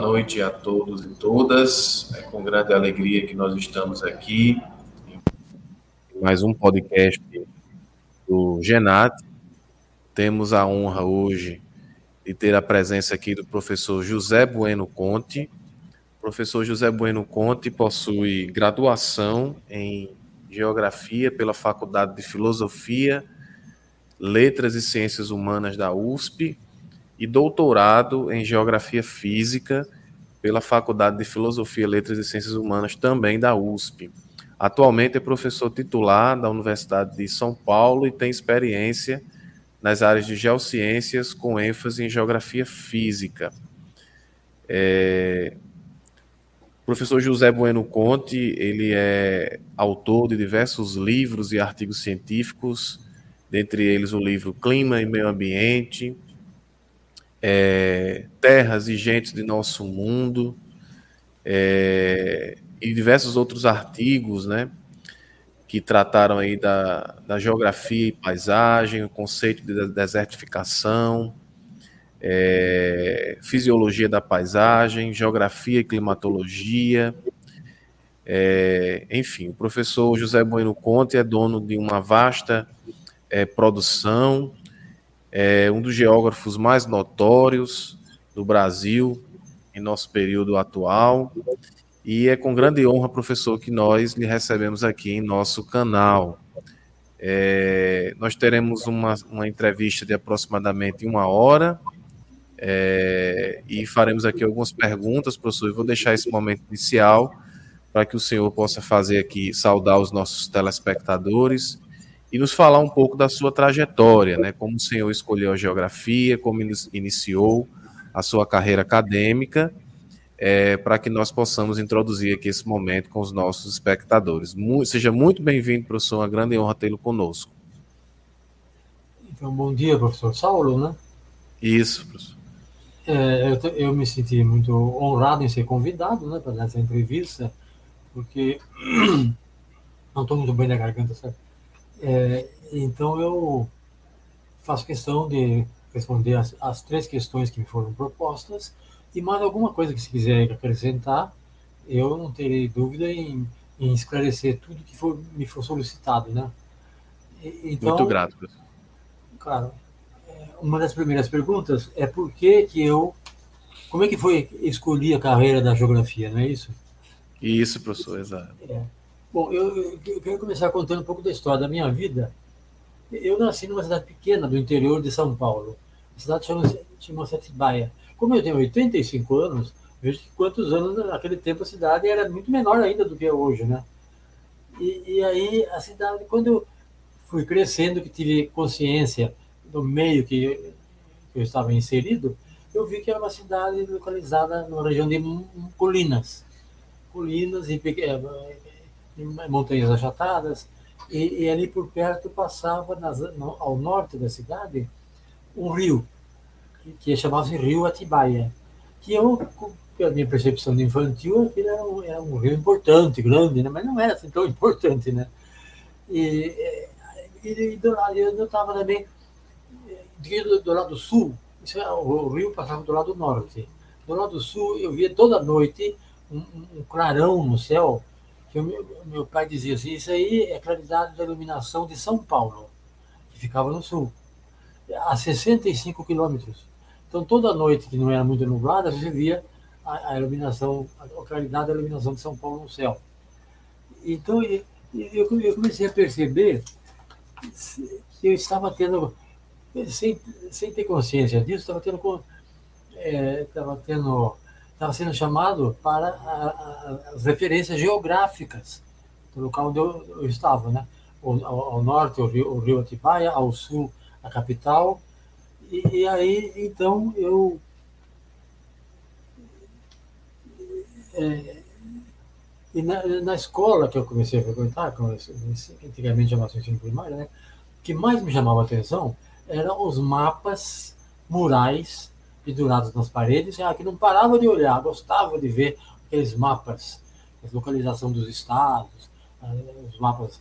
Boa noite a todos e todas. É com grande alegria que nós estamos aqui. Mais um podcast do Genat. Temos a honra hoje de ter a presença aqui do professor José Bueno Conte. O professor José Bueno Conte possui graduação em Geografia pela Faculdade de Filosofia, Letras e Ciências Humanas da USP e doutorado em Geografia Física pela Faculdade de Filosofia, Letras e Ciências Humanas também da USP. Atualmente é professor titular da Universidade de São Paulo e tem experiência nas áreas de geociências com ênfase em geografia física. É... O professor José Bueno Conte, ele é autor de diversos livros e artigos científicos, dentre eles o livro Clima e Meio Ambiente, é, terras e gentes de nosso mundo, é, e diversos outros artigos, né, que trataram aí da, da geografia e paisagem, o conceito de desertificação, é, fisiologia da paisagem, geografia e climatologia, é, enfim, o professor José Bueno Conte é dono de uma vasta é, produção é um dos geógrafos mais notórios do Brasil em nosso período atual. E é com grande honra, professor, que nós lhe recebemos aqui em nosso canal. É, nós teremos uma, uma entrevista de aproximadamente uma hora é, e faremos aqui algumas perguntas, professor. Eu vou deixar esse momento inicial para que o senhor possa fazer aqui, saudar os nossos telespectadores e nos falar um pouco da sua trajetória, né? Como o senhor escolheu a geografia, como iniciou a sua carreira acadêmica, é, para que nós possamos introduzir aqui esse momento com os nossos espectadores. Muito, seja muito bem-vindo, professor, uma grande honra tê-lo conosco. Então, bom dia, professor Saulo, né? Isso, professor. É, eu, eu, me senti muito honrado em ser convidado né, para essa entrevista, porque não estou muito bem na garganta, certo? É, então, eu faço questão de responder as, as, três questões que me foram propostas e mais alguma coisa que se quiser acrescentar, eu não terei dúvida em, em esclarecer tudo que for, me for solicitado, né? Então, Muito grato, professor. Claro. É, uma das primeiras perguntas é por que que eu... Como é que foi escolher a carreira da geografia, não é isso? Isso, professor, exato. É. Bom, eu, eu, quero começar contando um pouco da história da minha vida. Eu nasci numa cidade pequena do interior de São Paulo. A cidade chama-se chama. Como eu tenho 85 anos, vejo que quantos anos naquele tempo a cidade era muito menor ainda do que é hoje, né? E, e aí a cidade, quando eu fui crescendo, que tive consciência do meio que, eu estava inserido, eu vi que era uma cidade localizada numa região de colinas. Colinas e montanhas achatadas, e, e ali por perto passava nas, no, ao norte da cidade um rio, que, que chamava-se Rio Atibaia, que eu, pela minha percepção infantil, aquilo era um, era um rio importante, grande, né? mas não era assim tão importante, né? E, e, e do lado, eu estava também do, do lado sul, é, o rio passava do lado norte. Do lado sul, eu via toda noite um, um clarão no céu, que meu, meu pai dizia assim, isso aí é claridade da iluminação de São Paulo, que ficava no sul, a 65 quilômetros. Então, toda noite que não era muito nublada, você via a, a iluminação, a claridade da iluminação de São Paulo no céu. Então, eu, eu comecei a perceber que eu estava tendo, sem, sem ter consciência disso, estava tendo, é, estava tendo estava sendo chamado para as referências geográficas do local onde eu, eu estava, né? Ao, ao, norte, o rio, rio Atibaia, ao sul, a capital. E, e aí, então, eu. É, e na, na, escola que eu comecei a frequentar, antigamente chamava ensino primário, né? o que mais me chamava a atenção eram os mapas murais pendurados nas paredes, ah, que não parava de olhar, gostava de ver aqueles mapas, a localização dos estados, ah, os mapas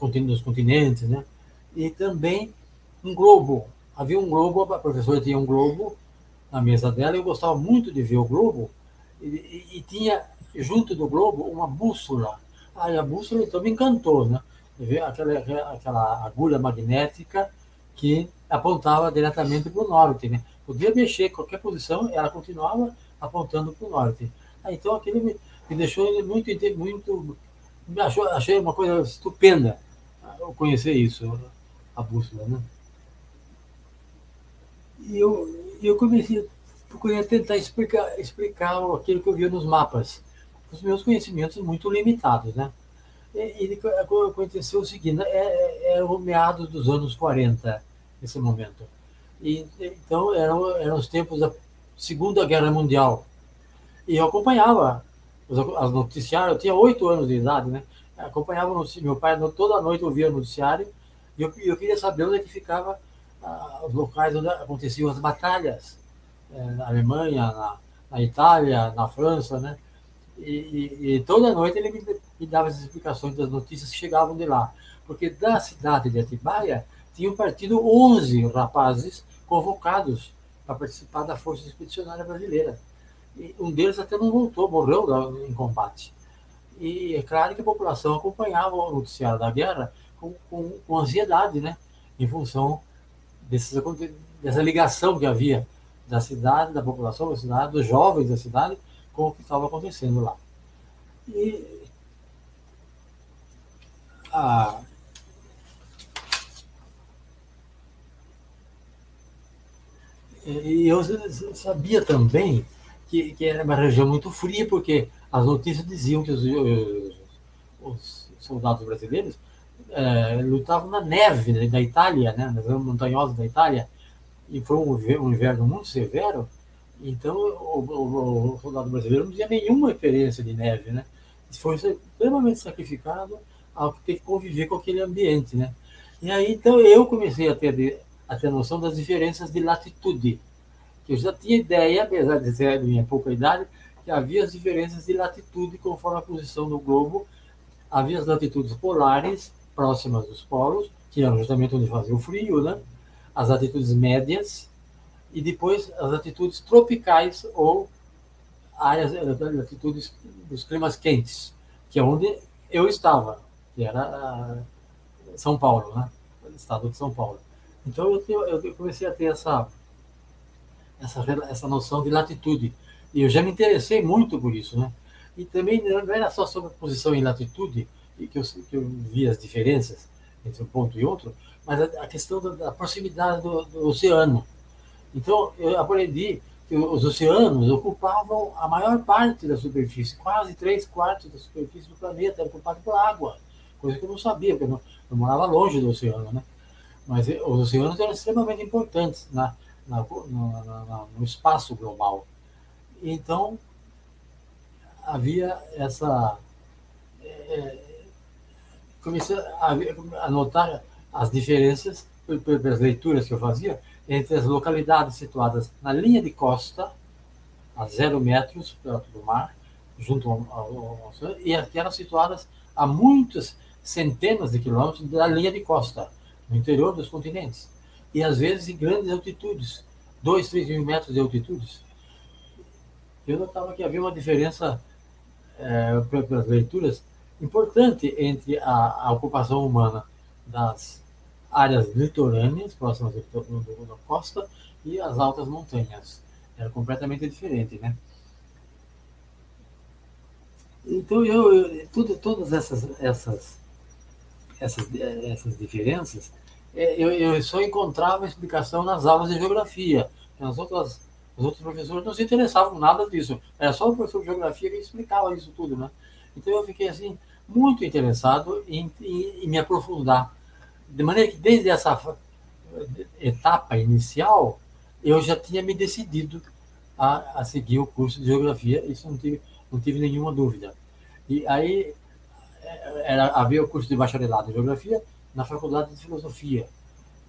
dos continentes, né? E também um globo. Havia um globo, a professora tinha um globo na mesa dela, eu gostava muito de ver o globo, e, e, tinha junto do globo uma bússola. Aí a bússola então me encantou, né? Aquela, aquela agulha magnética que apontava diretamente para o norte, né? Podia mexer qualquer posição, ela continuava apontando para o norte. Aí, então aquilo me, me deixou muito, muito, achou, achei uma coisa estupenda eu conhecer isso, a bússola, né? E eu, eu comecei, procurei tentar explicar, explicar aquilo que eu via nos mapas, os meus conhecimentos muito limitados, né? E, e aconteceu o seguinte, é, é, é o meados dos anos 40, nesse momento. E, então, eram, eram os tempos da Segunda Guerra Mundial. E eu acompanhava as noticiários, eu tinha oito anos de idade, né? acompanhava o meu pai toda noite ouvia o noticiário e eu, eu queria saber onde é que ficava ah, os locais onde aconteciam as batalhas é, na Alemanha, na, na, Itália, na França, né? E, e, e toda noite ele me, me, dava as explicações das notícias que chegavam de lá, porque da cidade de Atibaia tinham partido 11 rapazes convocados para participar da Força Expedicionária Brasileira. E um deles até não voltou, morreu em combate. E é claro que a população acompanhava o noticiário da guerra com, com, com ansiedade, né? Em função desses, dessa ligação que havia da cidade, da população da cidade, dos jovens da cidade, com o que estava acontecendo lá. E a, e eu sabia também que, que era uma região muito fria, porque as notícias diziam que os, os soldados brasileiros é, lutavam na neve né, da Itália, né, nas zonas montanhosas da Itália, e foi um inverno muito severo, então o, o, o, soldado brasileiro não tinha nenhuma experiência de neve, né? Foi extremamente sacrificado ao ter que conviver com aquele ambiente, né? E aí, então, eu comecei a ter, a ter noção das diferenças de latitude. Eu já tinha ideia, apesar de ser minha pouca idade, que havia as diferenças de latitude conforme a posição do globo. Havia as latitudes polares, próximas dos polos, que eram justamente onde fazia o frio, né? as latitudes médias, e depois as latitudes tropicais ou áreas, latitudes dos climas quentes, que é onde eu estava, que era ah, São Paulo, né? estado de São Paulo. Então eu, eu comecei a ter essa, essa, essa noção de latitude. E eu já me interessei muito por isso, né? E também não era só sobre posição em latitude, que eu, que eu vi as diferenças entre um ponto e outro, mas a, a questão da, da proximidade do, do, oceano. Então, eu aprendi que os oceanos ocupavam a maior parte da superfície, quase três quartos da superfície do planeta era ocupada por água, coisa que eu não sabia, porque eu, não, eu morava longe do oceano, né? Mas eh, os oceanos eram extremamente importantes na, na, no, no espaço global. Então, havia essa. É, comecei a, a notar as diferenças, pelas leituras que eu fazia, entre as localidades situadas na linha de costa, a zero metros perto do mar, junto ao, ao oceano, e aquelas situadas a muitas centenas de quilômetros da linha de costa, no interior dos continentes. E às vezes em grandes altitudes, 2, 3 mil metros de altitudes eu notava que havia uma diferença, é, pelas leituras, importante entre a, a, ocupação humana das áreas litorâneas, próximas da costa, e as altas montanhas. Era completamente diferente, né? Então, eu, eu tudo, todas essas, essas, essas, essas diferenças, é, eu, eu só encontrava explicação nas aulas de geografia. Nas outras os outros professores não se interessavam nada disso. Era só o professor de geografia que explicava isso tudo, né? Então eu fiquei assim muito interessado em, em, em me aprofundar, de maneira que desde essa etapa inicial eu já tinha me decidido a, a seguir o curso de geografia. Isso não tive, não tive nenhuma dúvida. E aí era, havia o curso de bacharelado em geografia na faculdade de filosofia.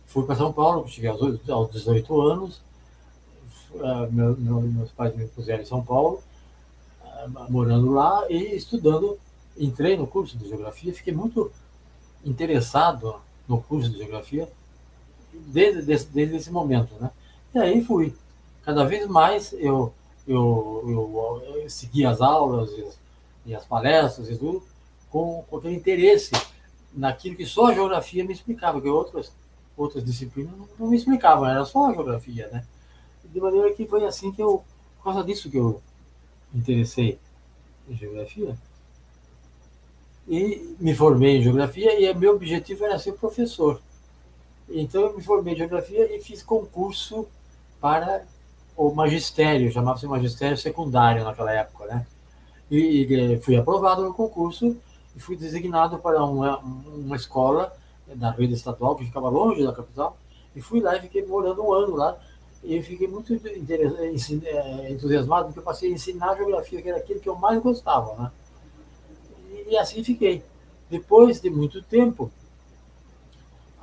Fui para São Paulo, cheguei aos, aos 18 anos uh, meu, meu, meus pais me puseram em São Paulo, uh, morando lá e estudando. Entrei no curso de geografia, fiquei muito interessado no curso de geografia desde, desde, desde esse momento, né? E aí fui cada vez mais eu, eu, eu, eu segui as aulas e, e, as palestras e tudo com, com aquele interesse naquilo que só a geografia me explicava, que outras, outras disciplinas não, não me explicavam, era só a geografia, né? De maneira que foi assim que eu, por causa disso que eu me interessei em geografia. E me formei em geografia e meu objetivo era ser professor. Então eu me formei em geografia e fiz concurso para o magistério, chamava-se magistério secundário naquela época, né? E, e, fui aprovado no concurso e fui designado para uma, uma escola da rede estadual que ficava longe da capital e fui lá e fiquei morando um ano lá e fiquei muito é, entusiasmado porque eu passei a ensinar geografia, que era aquilo que eu mais gostava, né? E, e assim fiquei. Depois de muito tempo,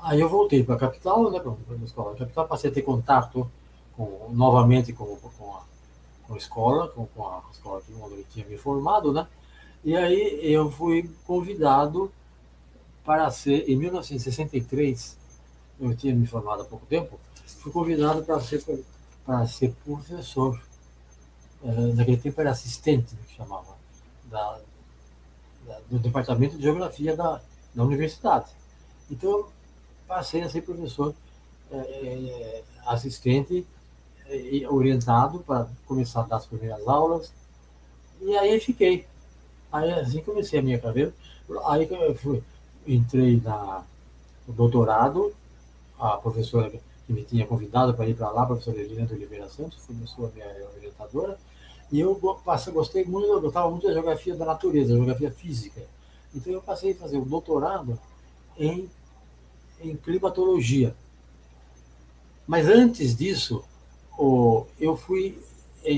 aí eu voltei para a capital, né, para a escola da capital, passei a ter contato com, novamente com, com, a, com a escola, com, com a escola onde eu tinha me formado, né? E aí eu fui convidado para ser, em 1963, eu tinha me formado há pouco tempo, fui convidado para ser, para ser professor. É, naquele tempo era assistente, que chamava, da, da, do Departamento de Geografia da, da universidade. Então, passei a ser professor é, é assistente orientado para começar a dar as primeiras aulas. E aí fiquei. Aí assim comecei a minha carreira. Aí eu fui, entrei na, no doutorado, a professora que me tinha convidado para ir para lá, a professora Elina de Oliveira Santos, foi a minha orientadora, e eu passei, gostei muito, eu gostava muito da geografia da natureza, da geografia física. Então eu passei a fazer o doutorado em, em climatologia. Mas antes disso, eu fui é,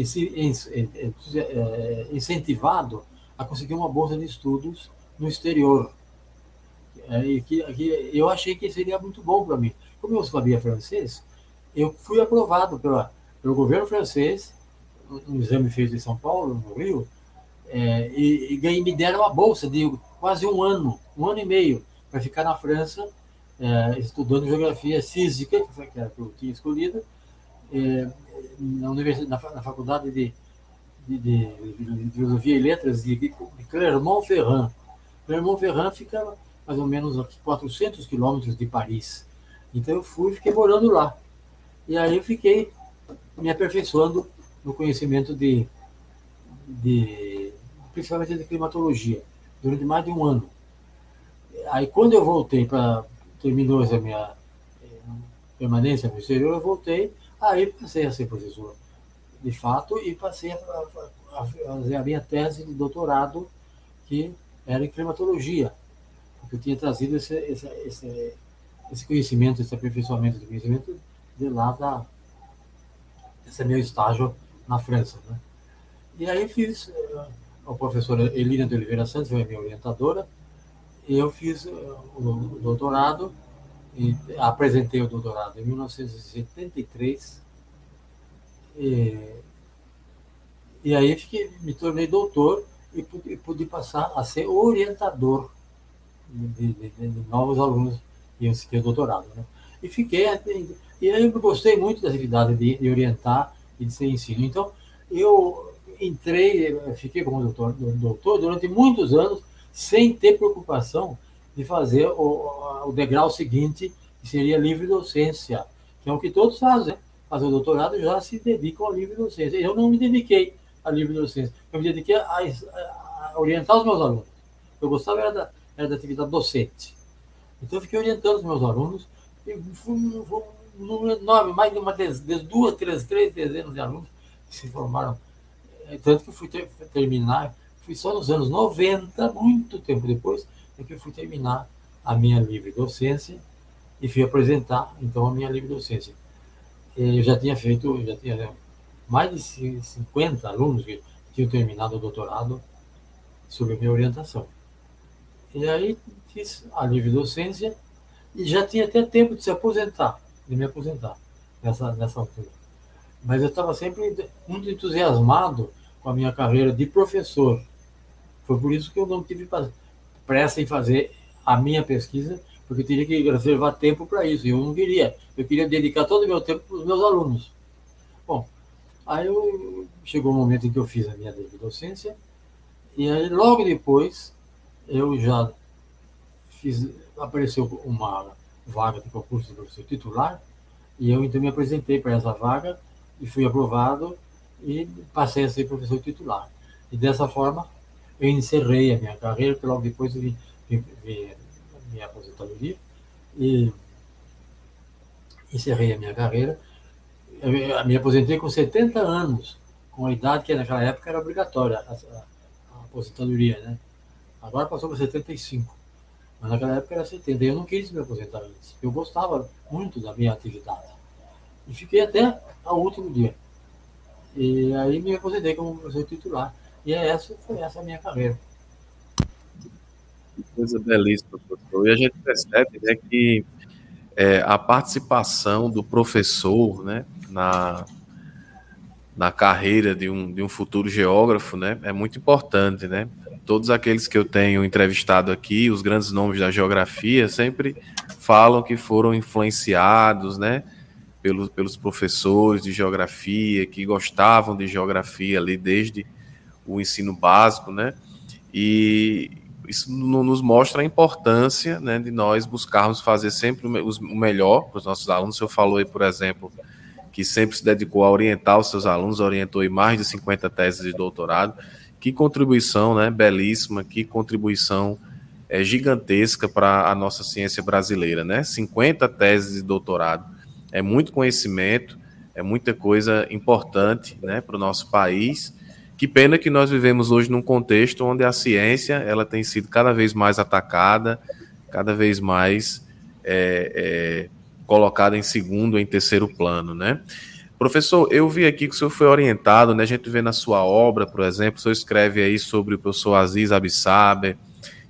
incentivado a conseguir uma bolsa de estudos no exterior. É, que, que eu achei que seria muito bom para mim. Como eu sabia francês, eu fui aprovado pela, pelo governo francês, um exame feito em São Paulo, no Rio, é, e, e ganhei, me deram uma bolsa de quase um ano, um ano e meio, para ficar na França, é, estudando geografia física, que, foi, era que eu tinha escolhido, é, na, universidade, na, na faculdade de, de, de, de, Filosofia e Letras de, de Clermont-Ferrand. Clermont-Ferrand fica mais ou menos a 400 quilômetros de Paris. Então eu fui e fiquei morando lá. E aí eu fiquei me aperfeiçoando no conhecimento de, de principalmente de climatologia, durante mais de um ano. Aí quando eu voltei para terminou essa minha eh, permanência no exterior, eu voltei Aí passei a ser professor, de fato, e passei a, a, a fazer a minha tese de doutorado, que era em climatologia, porque eu tinha trazido esse, esse, esse, esse conhecimento, esse aperfeiçoamento de conhecimento de lá da. Esse é meu estágio na França. Né? E aí fiz, a professora Elina de Oliveira Santos foi minha orientadora, e eu fiz o doutorado e apresentei o doutorado em 1973. E, e aí fiquei, me tornei doutor e pude, pude, passar a ser orientador de, de, de novos alunos iam seguir o doutorado. Né? E fiquei, e aí eu gostei muito da atividade de, de orientar e de ser ensino. Então, eu entrei, fiquei como doutor, doutor durante muitos anos, sem ter preocupação de fazer o, o degrau seguinte, que seria livre docência, que é o que todos fazem. Fazer o doutorado já se dedicam à livre docência. Eu não me dediquei à livre docência, eu me dediquei a, a, a orientar os meus alunos. Eu gostava era da, era da atividade docente. Então eu fiquei orientando os meus alunos, e fui um número enorme, mais de uma dez, duas, três, três dezenas de alunos que se formaram. É, tanto que fui ter, terminar, fui só nos anos 90, muito tempo depois, é que eu fui terminar a minha livre docência e fui apresentar, então, a minha livre docência. Eu já tinha feito, já tinha mais de 50 alunos que tinham terminado o doutorado sob a minha orientação. E aí fiz a livre docência e já tinha até tempo de se aposentar, de me aposentar nessa, nessa altura. Mas eu estava sempre muito entusiasmado com a minha carreira de professor. Foi por isso que eu não tive pressa em fazer a minha pesquisa, porque teria que reservar tempo para isso. E eu não queria. Eu queria dedicar todo o meu tempo para os meus alunos. Bom, Aí eu, chegou o momento em que eu fiz a minha docência, e aí logo depois eu já fiz, apareceu uma vaga de concurso de professor titular, e eu então me apresentei para essa vaga e fui aprovado e passei a ser professor titular. E dessa forma eu encerrei a minha carreira, porque logo depois eu vim, vim, vim minha aposentadoria e encerrei a minha carreira. Eu me aposentei com 70 anos, com a idade que naquela época era obrigatória a, a, aposentadoria, né? Agora passou para 75. Mas naquela época era 70. Eu não quis me aposentar antes. Eu gostava muito da minha atividade. E fiquei até ao último dia. E aí me aposentei como professor titular. E é essa, foi essa a minha carreira. Coisa belíssima, professor. E a gente percebe né, que é, a participação do professor né, na, na carreira de um, de um futuro geógrafo né, é muito importante. Né? Todos aqueles que eu tenho entrevistado aqui, os grandes nomes da geografia, sempre falam que foram influenciados né, pelos, pelos professores de geografia, que gostavam de geografia ali desde o ensino básico, né? E isso nos mostra a importância né, de nós buscarmos fazer sempre o melhor para os nossos alunos. O senhor falou aí, por exemplo, que sempre se dedicou a orientar os seus alunos, orientou em mais de 50 teses de doutorado. Que contribuição, né, belíssima, que contribuição é, gigantesca para a nossa ciência brasileira, né? 50 teses de doutorado é muito conhecimento, é muita coisa importante, né, para o nosso país que pena que nós vivemos hoje num contexto onde a ciência ela tem sido cada vez mais atacada, cada vez mais é, é, colocada em segundo, em terceiro plano, né? Professor, eu vi aqui que o senhor foi orientado, né? A gente vê na sua obra, por exemplo, o senhor escreve aí sobre o professor Aziz Abissaber,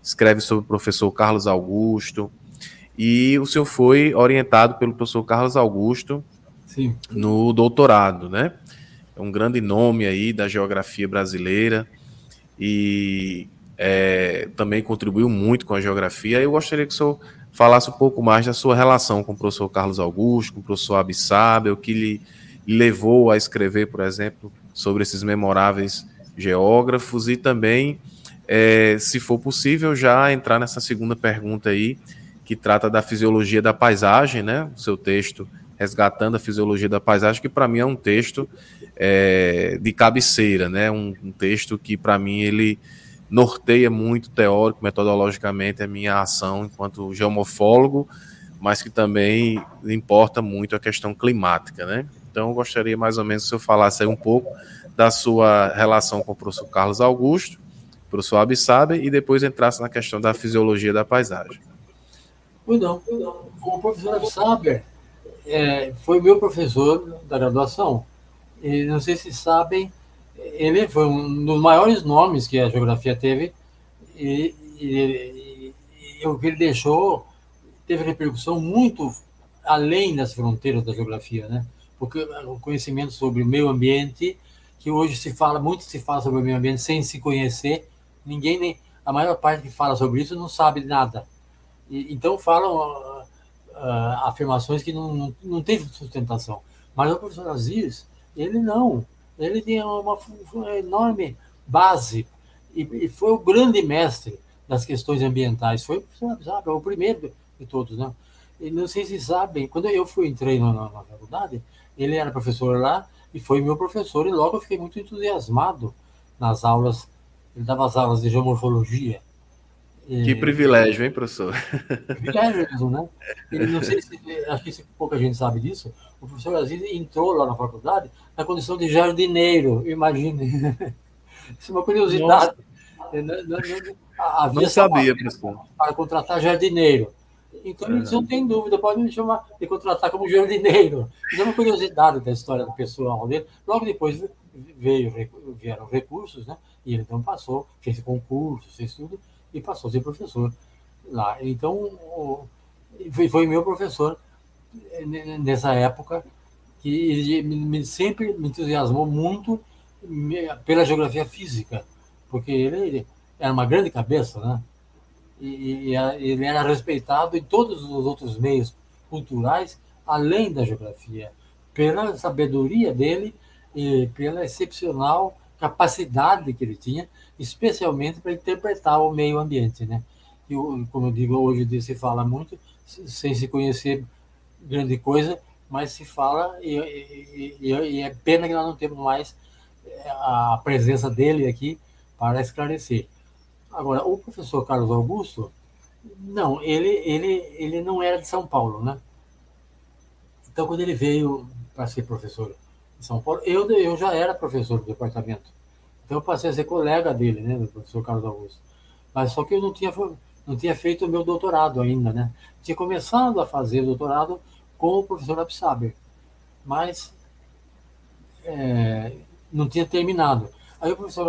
escreve sobre o professor Carlos Augusto, e o senhor foi orientado pelo professor Carlos Augusto Sim. no doutorado, né? É um grande nome aí da geografia brasileira e é, também contribuiu muito com a geografia. Eu gostaria que o senhor falasse um pouco mais da sua relação com o professor Carlos Augusto, com o professor Abissab, o que lhe levou a escrever, por exemplo, sobre esses memoráveis geógrafos e também, é, se for possível, já entrar nessa segunda pergunta aí, que trata da fisiologia da paisagem, né? O seu texto resgatando a fisiologia da paisagem, que para mim é um texto é, de cabeceira, né? Um, um texto que para mim ele norteia muito teórico, metodologicamente a minha ação enquanto geomorfólogo, mas que também importa muito a questão climática, né? Então eu gostaria mais ou menos se eu falasse aí um pouco da sua relação com o professor Carlos Augusto, professor Abissabe, e depois entrasse na questão da fisiologia da paisagem. Pois não, o professor Abissabe é, foi meu professor da graduação. E não sei se sabem, ele foi um dos maiores nomes que a geografia teve e, e, e o que ele deixou teve repercussão muito além das fronteiras da geografia, né? Porque o conhecimento sobre o meio ambiente, que hoje se fala muito se fala sobre o meio ambiente sem se conhecer, ninguém nem a maior parte que fala sobre isso não sabe nada. E, então falam uh, afirmações que não, não, não sustentação. Mas o professor Aziz, ele não. Ele tinha uma, uma enorme base e, e, foi o grande mestre das questões ambientais. Foi sabe, o primeiro de todos, né? E não sei se sabem, quando eu fui entrei na, na, na faculdade, ele era professor lá e foi meu professor e logo eu fiquei muito entusiasmado nas aulas. Ele dava as aulas de geomorfologia que privilégio, hein, professor? Privilégio mesmo, né? Ele, não sei se, acho que pouca gente sabe disso, o professor Aziz entrou lá na faculdade na condição de jardineiro, imagine. Isso é uma curiosidade. Não, não, não, não sabia, professor. Para contratar jardineiro. Então, é. não tem dúvida, pode me chamar de contratar como jardineiro. Isso é uma curiosidade da história do pessoal dele. Logo depois veio, vieram recursos, né? E ele então passou, fez concurso, fez tudo e passou a ser professor lá. Então, foi, foi meu professor nessa época que ele sempre me entusiasmou muito pela geografia física, porque ele era uma grande cabeça, né? E, e ele era respeitado em todos os outros meios culturais, além da geografia, pela sabedoria dele e pela excepcional capacidade que ele tinha, especialmente para interpretar o meio ambiente, né? E, como eu digo, hoje se fala muito, sem se conhecer grande coisa, mas se fala, e, e, e, é pena que nós não temos mais é, a presença dele aqui para esclarecer. Agora, o professor Carlos Augusto, não, ele, ele, ele não era de São Paulo, né? Então, quando ele veio para ser professor em São Paulo, eu, eu já era professor do departamento. Então, eu passei a ser colega dele, né, do professor Carlos Augusto. Mas só que eu não tinha, não tinha feito o meu doutorado ainda, né? Tinha começado a fazer doutorado com o professor Absaber, mas é, não tinha terminado. Aí o professor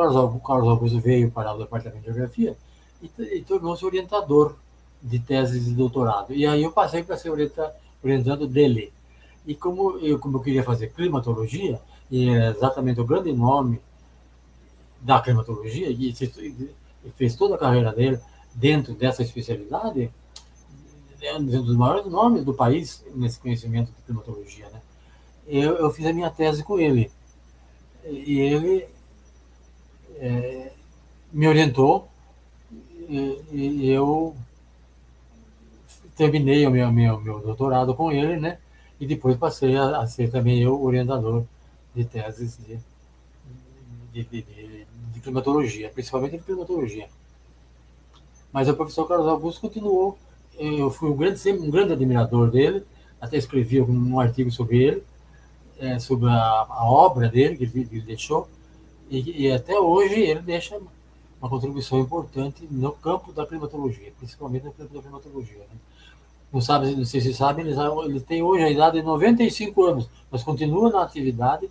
Carlos Augusto veio para o departamento de geografia e, e tornou-se orientador de teses de doutorado. E aí eu passei para ser orienta, orientando dele. E como eu, como eu queria fazer climatologia, e é exatamente o grande nome da climatologia, e, e fez toda a carreira dele dentro dessa especialidade, é um dos maiores nomes do país nesse conhecimento de climatologia. Né? Eu, eu fiz a minha tese com ele. E ele é, me orientou e, e, eu terminei o meu, meu, meu doutorado com ele, né? E depois passei a, a ser também eu orientador de teses de, de, de, de, climatologia, principalmente de climatologia. Mas o professor Carlos Augusto continuou eu fui um grande, sempre um grande admirador dele, até escrevi um artigo sobre ele, é, sobre a, a, obra dele que ele, ele deixou, e, e, até hoje ele deixa uma contribuição importante no campo da climatologia, principalmente no campo da climatologia. Né? Não, sabe, não sei se sabem, ele, ele, tem hoje a idade de 95 anos, mas continua na atividade,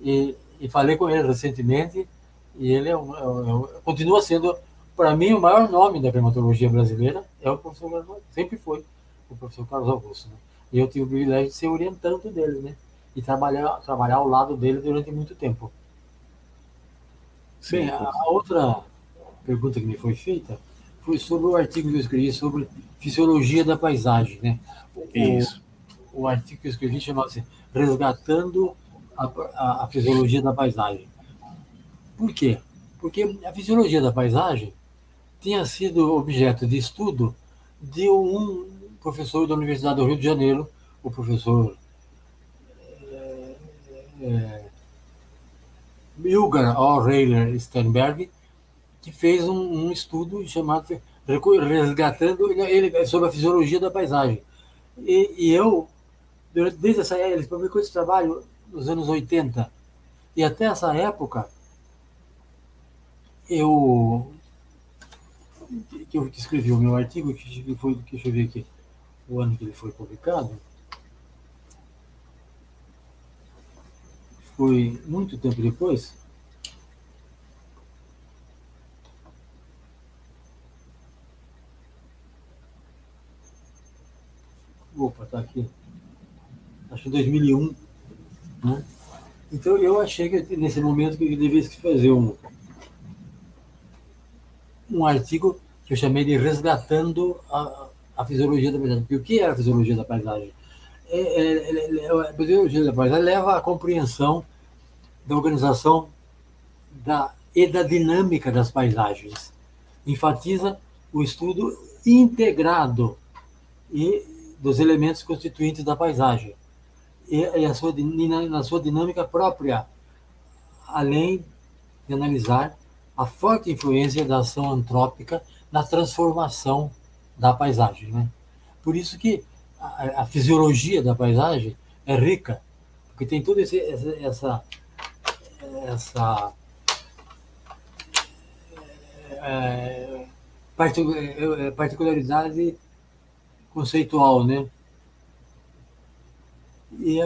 e, e falei com ele recentemente, e ele é um, é um, é continua sendo para mim, o maior nome da climatologia brasileira é o professor Carlos sempre foi o professor Carlos Augusto. Né? E eu tive o privilégio de ser orientando dele, né? E trabalhar, trabalhar ao lado dele durante muito tempo. Sim, Bem, a outra pergunta que me foi feita foi sobre o artigo que eu escrevi sobre fisiologia da paisagem, né? O, Isso. O, o artigo que eu escrevi chamava-se Resgatando a, a, a Fisiologia da Paisagem. Por quê? Porque a fisiologia da paisagem tinha sido objeto de estudo de um professor da Universidade do Rio de Janeiro, o professor é, é, Ilgar Aureiler Sternberg, que fez um, um, estudo chamado Resgatando ele, sobre a fisiologia da paisagem. E, e eu, desde essa época, ele publicou esse trabalho nos anos 80, e até essa época, eu que eu escrevi o meu artigo, que foi, deixa eu ver aqui, o ano que ele foi publicado, foi muito tempo depois. Opa, tá aqui. Acho que 2001. Né? Então eu achei que nesse momento que eu devia fazer um, um artigo que eu chamei de Resgatando a, a Fisiologia da Paisagem. Porque o que é a fisiologia da paisagem? É, é, é, a fisiologia da paisagem leva à compreensão da organização da, e da dinâmica das paisagens. Enfatiza o estudo integrado e dos elementos constituintes da paisagem e, e a sua, na sua dinâmica própria, além de analisar a forte influência da ação antrópica na transformação da paisagem. Né? Por isso que a, a fisiologia da paisagem é rica, porque tem toda essa, essa é, particularidade conceitual, né? E,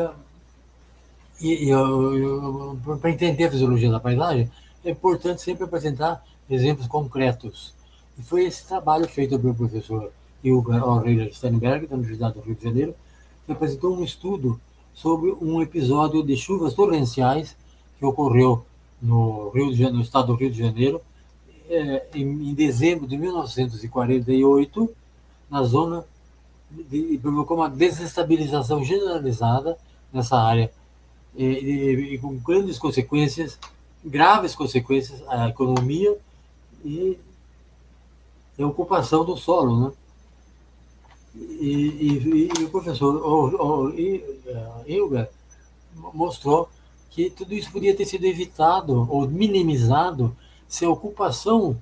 e, e para entender a fisiologia da paisagem, é importante sempre apresentar exemplos concretos. E foi esse trabalho feito pelo professor Ilgar Aurelia Steinberg, da Universidade do Rio de Janeiro, que apresentou um estudo sobre um episódio de chuvas torrenciais que ocorreu no, Rio de Janeiro, no estado do Rio de Janeiro, é, em, em, dezembro de 1948, na zona, e provocou uma desestabilização generalizada nessa área e, e, e, com grandes consequências, graves consequências à economia e a ocupação do solo, né? E, e o professor o, o, Ilga mostrou que tudo isso podia ter sido evitado ou minimizado se a ocupação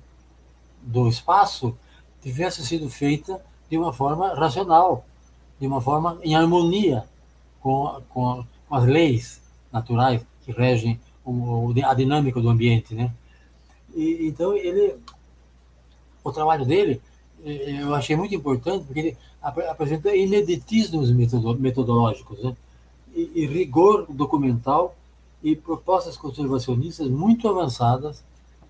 do espaço tivesse sido feita de uma forma racional, de uma forma em harmonia com, com, com as leis naturais que regem a dinâmica do ambiente, né? E, então ele, o trabalho dele, eh, eu achei muito importante porque ele apresenta ineditismos metodológicos, né? e, e rigor documental e propostas conservacionistas muito avançadas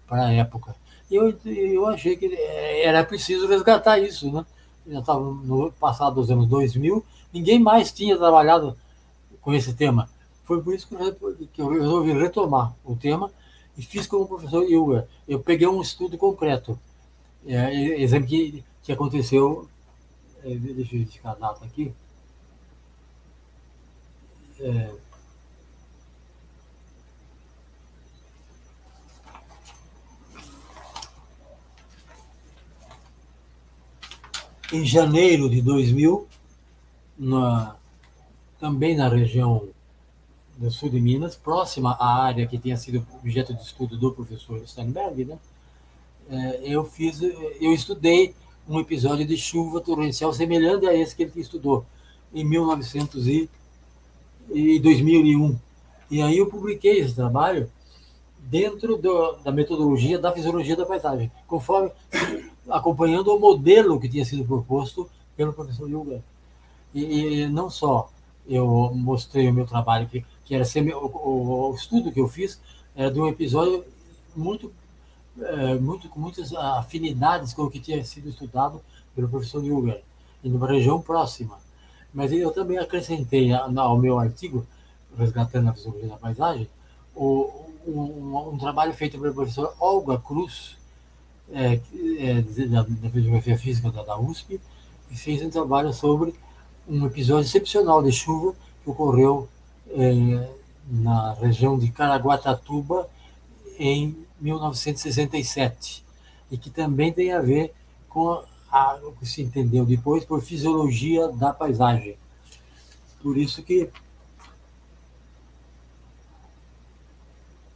para a época. Eu, eu achei que era preciso resgatar isso, né? Já estava no passado dos anos 2000, ninguém mais tinha trabalhado com esse tema. Foi por isso que eu resolvi retomar o tema e fiz como o professor Ilga. Eu peguei um estudo concreto, é, exemplo que, que aconteceu, é, deixa eu verificar a data aqui, é, em janeiro de 2000, na, também na região do sul de Minas, próxima à área que tinha sido objeto de estudo do professor Steinberg, né? É, eu fiz, eu estudei um episódio de chuva torrencial semelhante a esse que ele estudou em 1900 e, e 2001. E aí eu publiquei esse trabalho dentro do, da metodologia da fisiologia da paisagem, conforme acompanhando o modelo que tinha sido proposto pelo professor Yuga. E, e não só eu mostrei o meu trabalho, que, que era o, o, o, estudo que eu fiz era de um episódio muito, é, muito com muitas afinidades com o que tinha sido estudado pelo professor Yuga, em uma região próxima. Mas eu também acrescentei ao meu artigo, resgatando a fisiologia da paisagem, o, um, um, trabalho feito pelo professor Olga Cruz, é, é, da, da Física da, da USP, e fez um trabalho sobre um episódio excepcional de chuva que ocorreu é, na região de Caraguatatuba em 1967 e que também tem a ver com a, o que se entendeu depois por fisiologia da paisagem. Por isso que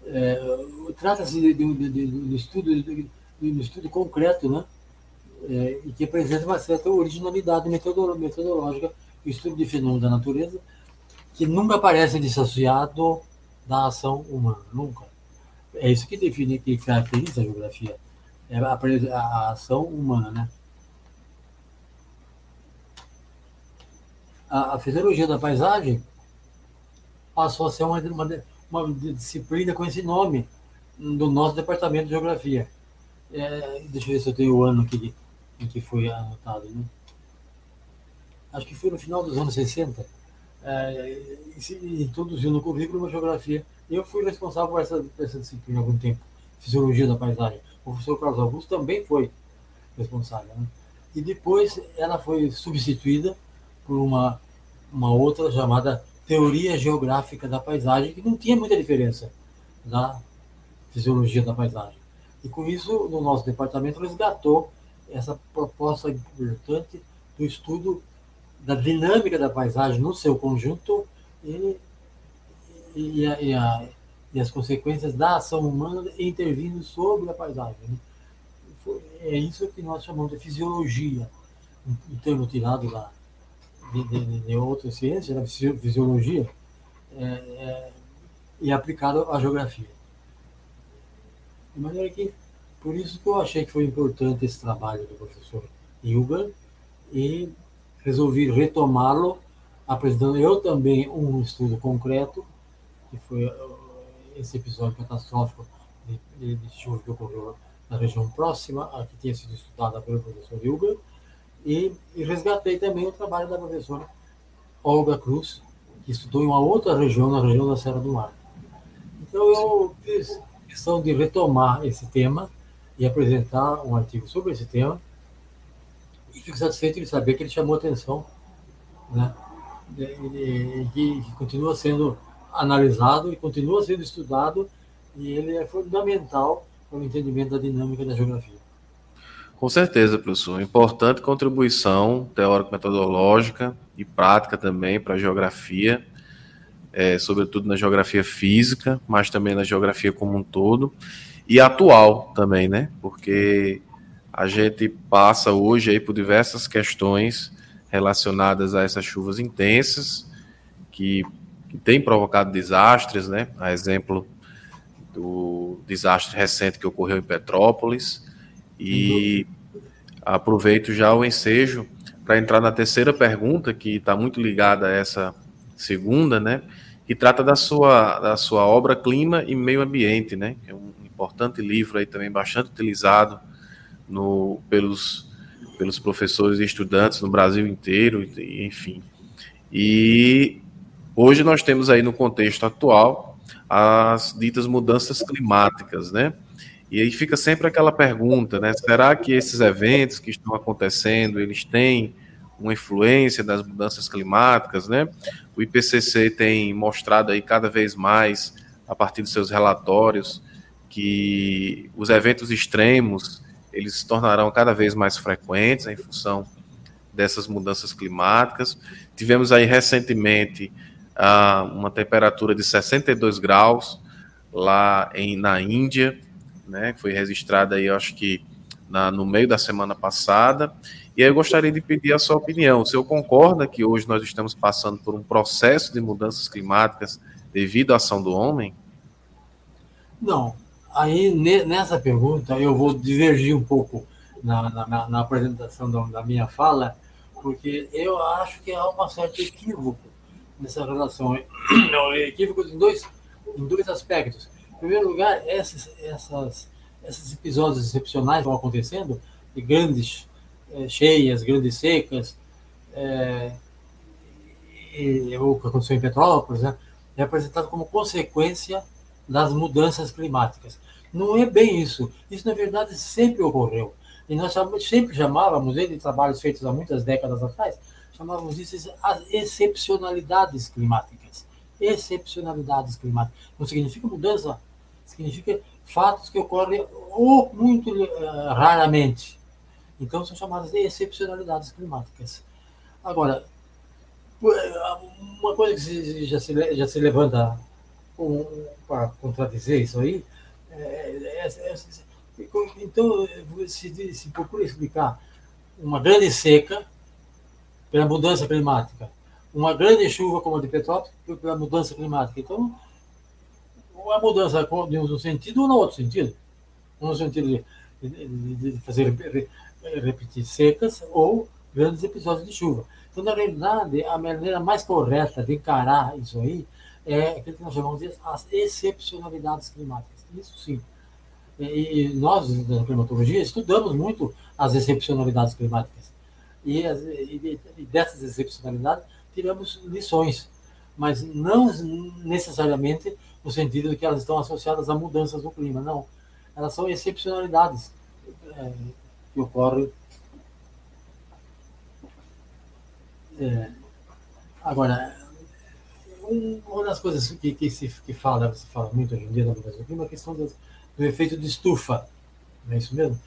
é, trata-se de, de, de, de, estudo de, de, estudo concreto, né? É, e que apresenta uma certa originalidade metodológica o estudo de fenômenos da natureza que nunca aparece dissociado da ação humana, nunca. É isso que define, que caracteriza a geografia, é a, a ação humana, né? A, a fisiologia da paisagem passou a ser uma, uma, uma disciplina com esse nome do nosso departamento de geografia. É, deixa eu ver se eu tenho o ano aqui em que foi anotado. Né? Acho que foi no final dos anos 60. É, introduziu no currículo uma geografia. Eu fui responsável por essa, essa disciplina há algum tempo, Fisiologia da Paisagem. O professor Carlos Augusto também foi responsável. Né? E depois ela foi substituída por uma, uma outra chamada teoria geográfica da paisagem, que não tinha muita diferença da fisiologia da paisagem. E com isso, no nosso departamento, resgatou essa proposta importante do estudo da dinâmica da paisagem no seu conjunto e, e, a, e, a, e as consequências da ação humana intervindo sobre a paisagem. Né? É isso que nós chamamos de fisiologia, um termo tirado da, de, de, de outra ciência, da fisiologia, é, é, e aplicado à geografia. De maneira que, por isso que eu achei que foi importante esse trabalho do professor Hilbert e resolvi retomá-lo, apresentando eu também um estudo concreto, que foi uh, esse episódio catastrófico de, de, de chuva que ocorreu na região próxima, a que tinha sido estudada pelo professor Hilbert, e, e resgatei também o trabalho da professora Olga Cruz, que estudou em uma outra região, na região da Serra do Mar. Então eu fiz questão de retomar esse tema e apresentar um artigo sobre esse tema. E fico satisfeito de saber que ele chamou atenção, né? Que, continua sendo analisado e continua sendo estudado e ele é fundamental para o entendimento da dinâmica da geografia. Com certeza, professor. Importante contribuição teórico-metodológica e prática também para a geografia, é, sobretudo na geografia física, mas também na geografia como um todo, e atual também, né? Porque a gente passa hoje aí por diversas questões relacionadas a essas chuvas intensas, que, que têm provocado desastres, né? A exemplo do desastre recente que ocorreu em Petrópolis, e aproveito já o ensejo para entrar na terceira pergunta, que está muito ligada a essa segunda, né? Que trata da sua, da sua obra Clima e Meio Ambiente, né? Que é um importante livro aí também bastante utilizado no, pelos, pelos professores e estudantes no Brasil inteiro, enfim. E hoje nós temos aí no contexto atual as ditas mudanças climáticas, né? E aí fica sempre aquela pergunta, né? Será que esses eventos que estão acontecendo, eles têm uma influência das mudanças climáticas, né? O IPCC tem mostrado aí cada vez mais, a partir dos seus relatórios, que os eventos extremos, eles se tornarão cada vez mais frequentes em função dessas mudanças climáticas. Tivemos aí recentemente uh, uma temperatura de 62 graus lá em, na Índia, né, que foi registrada aí, acho que na, no meio da semana passada. E aí eu gostaria de pedir a sua opinião. O senhor concorda que hoje nós estamos passando por um processo de mudanças climáticas devido à ação do homem? Não. Aí, nessa pergunta, eu vou divergir um pouco na, na, na apresentação da, da, minha fala, porque eu acho que há uma certa equívoco nessa relação. Equívoco em dois, em dois aspectos. Em primeiro lugar, esses, essas, esses episódios excepcionais estão acontecendo, de grandes é, cheias, grandes secas, é, e, o que aconteceu em Petrópolis, né, é apresentado como consequência das mudanças climáticas. Não é bem isso. Isso, na verdade, sempre ocorreu. E nós sempre chamávamos de trabalhos feitos há muitas décadas atrás, chamávamos isso as excepcionalidades climáticas. Excepcionalidades climáticas. Não significa mudança significa fatos que ocorrem ou muito uh, raramente. Então, são chamadas de excepcionalidades climáticas. Agora, uma coisa que já se, já se levanta para contradizer isso aí, é, é, é, então, se, se procura explicar uma grande seca pela mudança climática, uma grande chuva como a de Petrópolis pela mudança climática. Então, a mudança de um sentido ou no outro sentido. No sentido de, de fazer repetir secas ou grandes episódios de chuva. Então, na realidade, a maneira mais correta de encarar isso aí é aquilo que nós chamamos de as excepcionalidades climáticas. Isso sim. E nós, da climatologia, estudamos muito as excepcionalidades climáticas. E, as, e dessas excepcionalidades, tiramos lições, mas não necessariamente no sentido de que elas estão associadas a mudanças do clima. Não. Elas são excepcionalidades é, que ocorrem. É, agora, uma das coisas que, que, se, que fala, se fala muito hoje em dia da mudança do clima é a questão do, do efeito de estufa. Não é isso mesmo?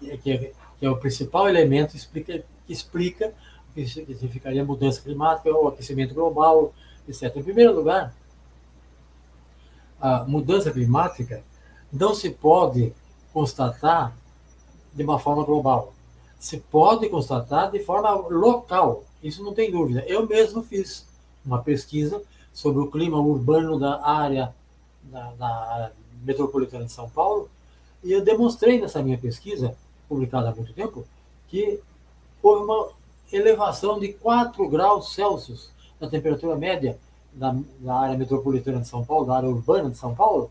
Que, que, é, que é o principal elemento explica, que explica o que significaria mudança climática ou aquecimento global, etc. Em primeiro lugar, a mudança climática não se pode constatar de uma forma global. Se pode constatar de forma local, isso não tem dúvida. Eu mesmo fiz uma pesquisa sobre o clima urbano da área da, da metropolitana de São Paulo e eu demonstrei nessa minha pesquisa, publicada há muito tempo, que houve uma elevação de 4 graus Celsius na temperatura média da, da, área metropolitana de São Paulo, da área urbana de São Paulo,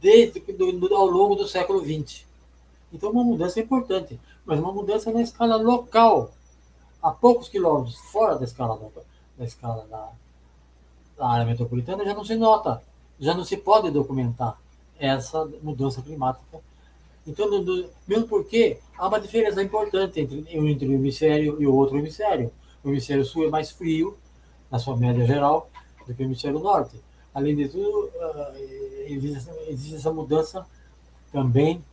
desde do, do, ao longo do século XX. Então, uma mudança importante, mas uma mudança na escala local, a poucos quilômetros fora da escala, da, escala da, da área metropolitana, já não se nota, já não se pode documentar essa mudança climática. Então, mesmo porque há uma diferença importante entre, entre um hemisfério e o outro hemisfério. O hemisfério sul é mais frio, na sua média geral, do que o hemisfério norte. Além de tudo, existe, existe essa mudança também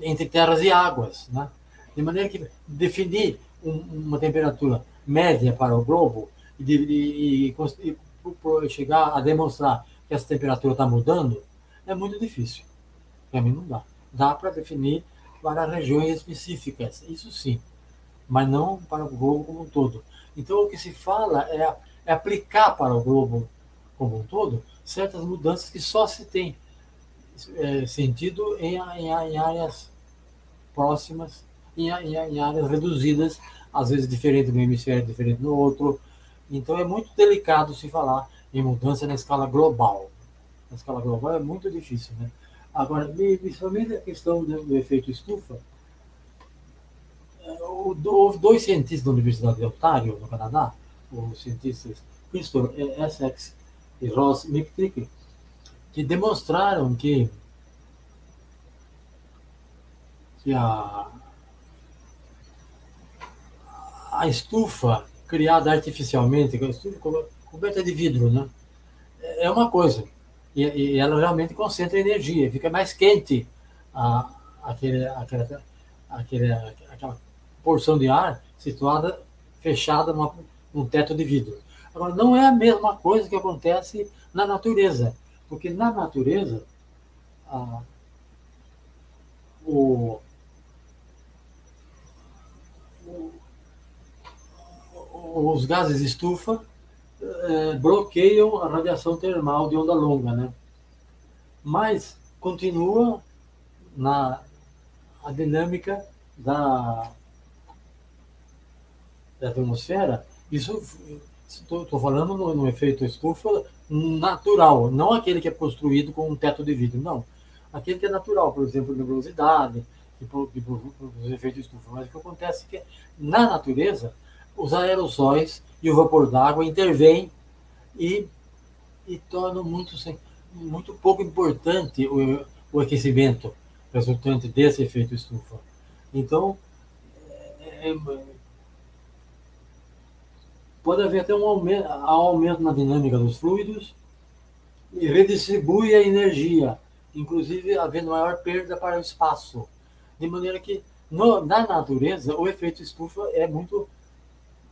entre terras e águas, né? de maneira que definir um, uma temperatura média para o globo e, de, e, e, chegar a demonstrar que essa temperatura está mudando é muito difícil. Para mim não dá. Dá para definir para regiões específicas, isso sim, mas não para o globo como um todo. Então o que se fala é, é aplicar para o globo como um todo certas mudanças que só se tem é, sentido em, em, em, áreas próximas, em, em, áreas reduzidas, às vezes diferente no hemisfério, diferente no outro. Então é muito delicado se falar em mudança na escala global. Na escala global é muito difícil, né? Agora, principalmente a questão do, efeito estufa, é, houve dois cientistas da Universidade de Ontário, no Canadá, os cientistas Christopher Essex e Ross McTrick, que demonstraram que, que a, a estufa criada artificialmente, coberta de vidro, né? É uma coisa. E, e ela realmente concentra energia, fica mais quente a, aquele, aquela, aquele, aquela porção de ar situada, fechada numa, num teto de vidro. Agora, não é a mesma coisa que acontece na natureza, porque na natureza, a, o, o, os gases estufa é, bloqueiam a radiação termal de onda longa, né? Mas continua na a dinâmica da, da atmosfera. Isso estou falando no, no, efeito estufa natural, não aquele que é construído com um teto de vidro, não. Aquele que é natural, por exemplo, nebulosidade, que produz efeito estufa. Mas o que acontece é que na natureza os aerossóis e o vapor d'água intervêm e, e tornam muito, muito pouco importante o, o aquecimento resultante desse efeito estufa. Então, é, é, pode haver até um aumento, aumento na dinâmica dos fluidos e redistribui a energia, inclusive havendo maior perda para o espaço. De maneira que, no, na natureza, o efeito estufa é muito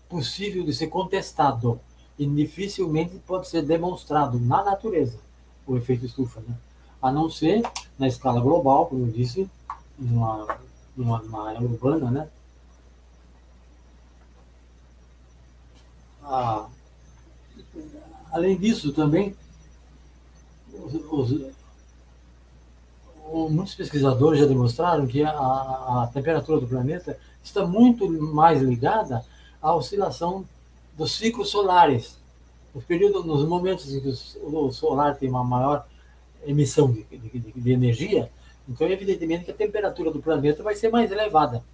possível de ser contestado e dificilmente pode ser demonstrado na natureza o efeito estufa, né? a não ser na escala global, como eu disse, numa, numa, numa área urbana, né? Ah, além disso, também, os, os, muitos pesquisadores já demonstraram que a, a temperatura do planeta está muito mais ligada a oscilação dos ciclos solares. Nos, períodos, nos momentos em que o solar tem uma maior emissão de, de, de, energia, então evidentemente que a temperatura do planeta vai ser mais elevada.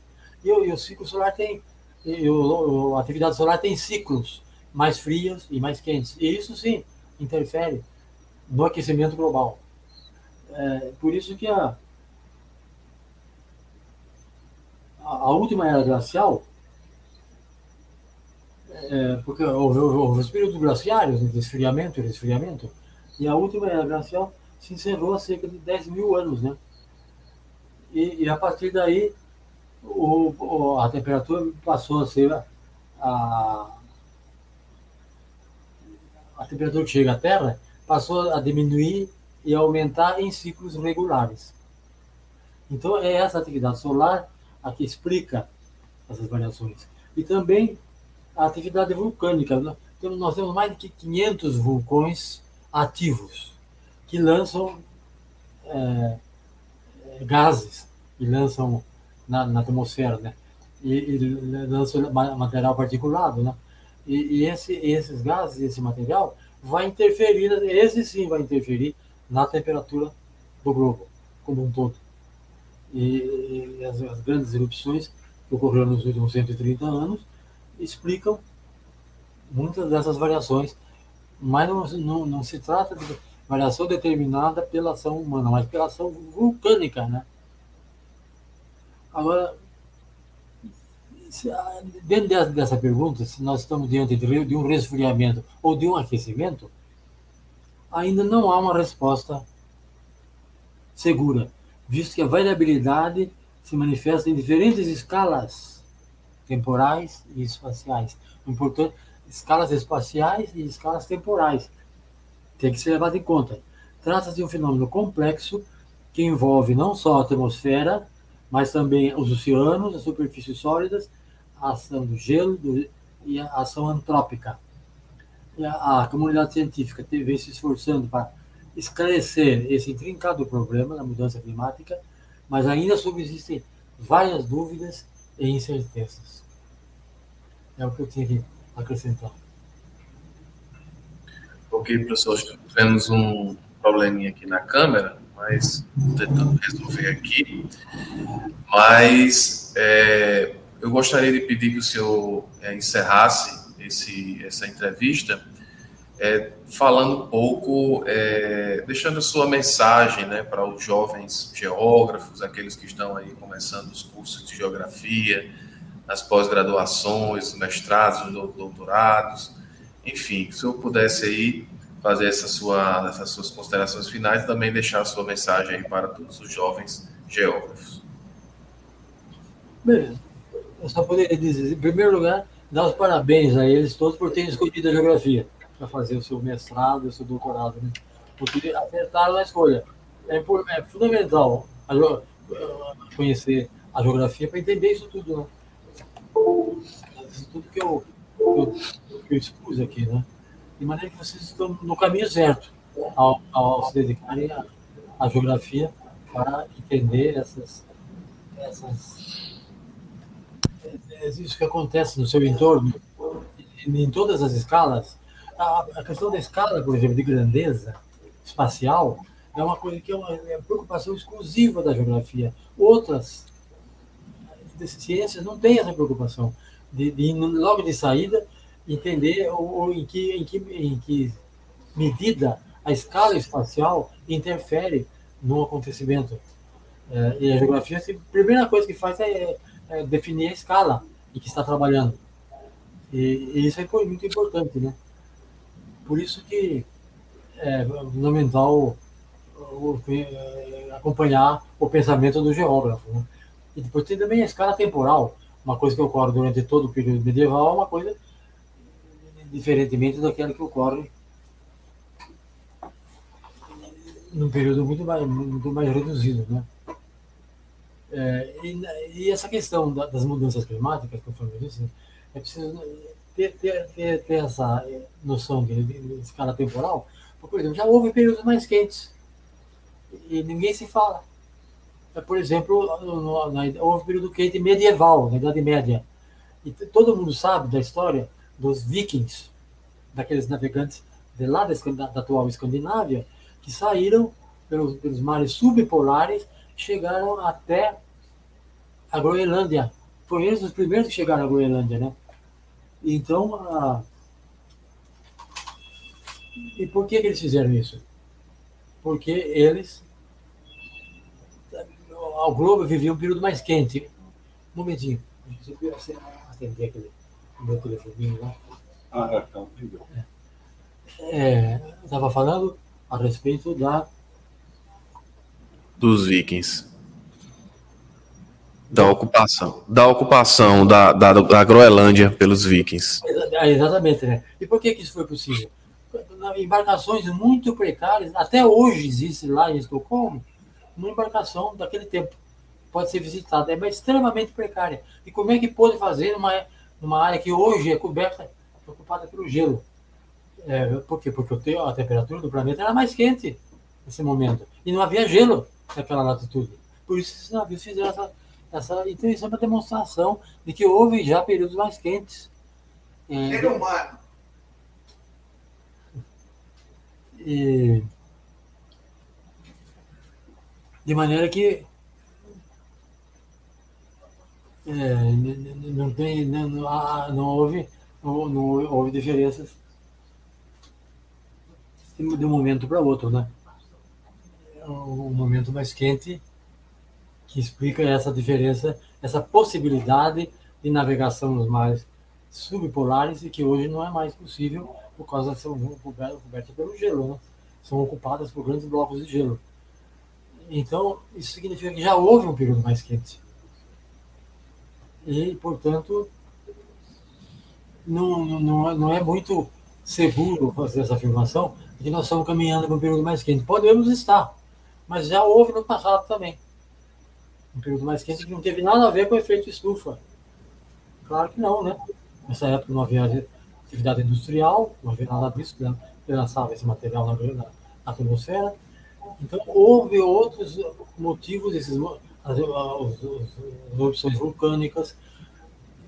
E, e o ciclo solar tem, e o, a atividade solar tem ciclos mais frios e mais quentes. E isso sim interfere no aquecimento global. É, por isso que a, a última era glacial é, porque houve, houve, os períodos glaciários de esfriamento e resfriamento, e a última era glacial se encerrou há cerca de 10 mil anos, né? E, e a partir daí, o, o, a temperatura passou a ser a, a temperatura que chega à Terra passou a diminuir e aumentar em ciclos regulares. Então, é essa atividade solar a que explica essas variações. E também a atividade vulcânica. Né? Nós temos mais de 500 vulcões ativos que lançam é, é, gases, e lançam na, na atmosfera, né? E, e, lançam material particulado, né? E, e esse, esses gases, esse material, vai interferir, esse sim vai interferir na temperatura do globo como um todo. E, e as, as, grandes erupções que ocorreram nos últimos 130 anos explicam muitas dessas variações, mas não, não, não se trata de variação determinada pela ação humana, mas pela ação vulcânica, né? Agora, dentro dessa pergunta, se nós estamos diante de um resfriamento ou de um aquecimento, ainda não há uma resposta segura, visto que a variabilidade se manifesta em diferentes escalas temporais e espaciais. Importante, escalas espaciais e escalas temporais. Tem que ser levado em conta. Trata-se de um fenômeno complexo que envolve não só a atmosfera, mas também os oceanos, as superfícies sólidas, a ação do gelo do, e a ação antrópica. A, a comunidade científica vem se esforçando para esclarecer esse intrincado problema da mudança climática, mas ainda subsistem várias dúvidas e incertezas. É o que eu tinha que acrescentar. Ok, professor, tivemos um probleminha aqui na câmera mas tentando resolver aqui. Mas é, eu gostaria de pedir que o senhor é, encerrasse esse, essa entrevista é, falando um pouco, é, deixando a sua mensagem né, para os jovens geógrafos, aqueles que estão aí começando os cursos de geografia, as pós-graduações, mestrados, doutorados, enfim, se eu pudesse aí fazer essa sua, essas suas considerações finais e também deixar a sua mensagem aí para todos os jovens geógrafos. Bem, eu só poderia dizer, em primeiro lugar, dar os parabéns a eles todos por terem escolhido a geografia para fazer o seu mestrado, o seu doutorado, né? Porque acertaram na escolha. É, é fundamental a, conhecer a geografia para entender isso tudo, né? Isso tudo que eu, que eu, que eu expus aqui, né? de maneira que vocês estão no caminho certo ao, ao se dedicarem à, à geografia para entender essas, essas é, isso que acontece no seu entorno em todas as escalas a, a questão da escala por exemplo de grandeza espacial é uma coisa que é uma, é preocupação exclusiva da geografia outras ciências não têm essa preocupação de, de logo de saída entender ou, em, que, em, que, em que medida a escala espacial interfere no acontecimento. É, e a geografia, assim, a primeira coisa que faz é, é, definir a escala em que está trabalhando. E, e, isso é muito importante, né? Por isso que é fundamental é, acompanhar o pensamento do geógrafo. Né? E depois tem também a escala temporal, uma coisa que ocorre durante todo o período medieval, é uma coisa diferentemente daquela que ocorre num período muito mais, muito mais reduzido. Né? É, e, e, essa questão da, das mudanças climáticas, conforme eu disse, é preciso ter, ter, ter, ter essa noção de, de, escala temporal. Por exemplo, já houve períodos mais quentes e ninguém se fala. É, por exemplo, no, na, houve período quente medieval, na Idade Média. E todo mundo sabe da história dos vikings, daqueles navegantes de lá da, da atual Escandinávia, que saíram pelos, pelos mares subpolares chegaram até a Groenlândia. Foram eles os primeiros que chegaram à Groenlândia, né? Então, a... e por que, que eles fizeram isso? Porque eles, o globo vivia um período mais quente. Um momentinho, eu atender aquele meu telefoninho lá. Ah, é, então, é, estava falando a respeito da dos vikings. Da ocupação. Da ocupação da, da, da Groenlândia pelos vikings. É, exatamente, né? E por que, que isso foi possível? Embarcações muito precárias, até hoje existe lá em Estocolmo, uma embarcação daquele tempo. Pode ser visitada, é extremamente precária. E como é que pôde fazer numa, numa área que hoje é coberta, ocupada pelo gelo? É, por quê? Porque a temperatura do planeta era mais quente nesse momento. E não havia gelo naquela latitude. Por isso esses navios fizeram essa, essa então isso é uma demonstração de que houve já períodos mais quentes. É, humano. E, de maneira que é, não, tem, não, não, não, houve, não, não houve diferenças de um momento para outro, né? um momento mais quente que explica essa diferença, essa possibilidade de navegação nos mares subpolares e que hoje não é mais possível por causa de ser cobertas pelo gelo, né? são ocupadas por grandes blocos de gelo. Então, isso significa que já houve um período mais quente. E, portanto, não, não, não é muito seguro fazer essa afirmação de que nós estamos caminhando para um período mais quente. Podemos estar, mas já houve no passado também. Um período mais quente que não teve nada a ver com o efeito estufa. Claro que não, né? Nessa época não havia atividade industrial, não havia nada disso, né? lançava esse material na, na atmosfera. Então, houve outros motivos, esses, as, as, as opções vulcânicas,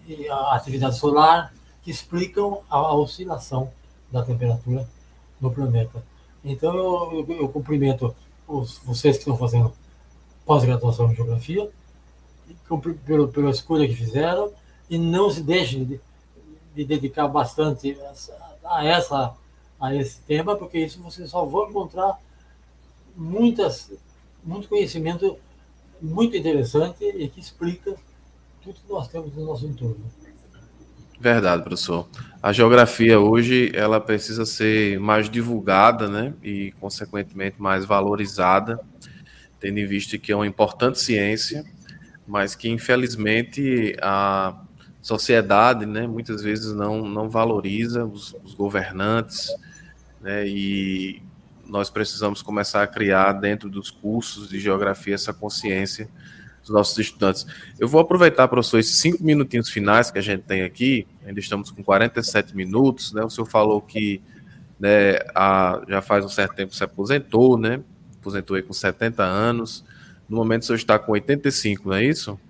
e a atividade solar, que explicam a, a oscilação da temperatura no planeta. Então, eu, eu, eu cumprimento os, vocês que estão fazendo pós-graduação em Geografia, pelo, pela escolha que fizeram, e não se deixem de, de dedicar bastante a, essa, a esse tema, porque isso vocês só vão encontrar muitas, muito conhecimento muito interessante e que explica tudo que nós temos no nosso entorno. Verdade, professor. A geografia hoje ela precisa ser mais divulgada, né, e consequentemente mais valorizada, tendo em vista que é uma importante ciência, mas que infelizmente a sociedade, né, muitas vezes não não valoriza os, os governantes, né, e nós precisamos começar a criar dentro dos cursos de geografia essa consciência dos nossos estudantes. Eu vou aproveitar, professor, esses cinco minutinhos finais que a gente tem aqui, ainda estamos com 47 minutos, né? O senhor falou que né, a, já faz um certo tempo se aposentou, né? Aposentou aí com 70 anos. No momento o senhor está com 85, não é isso?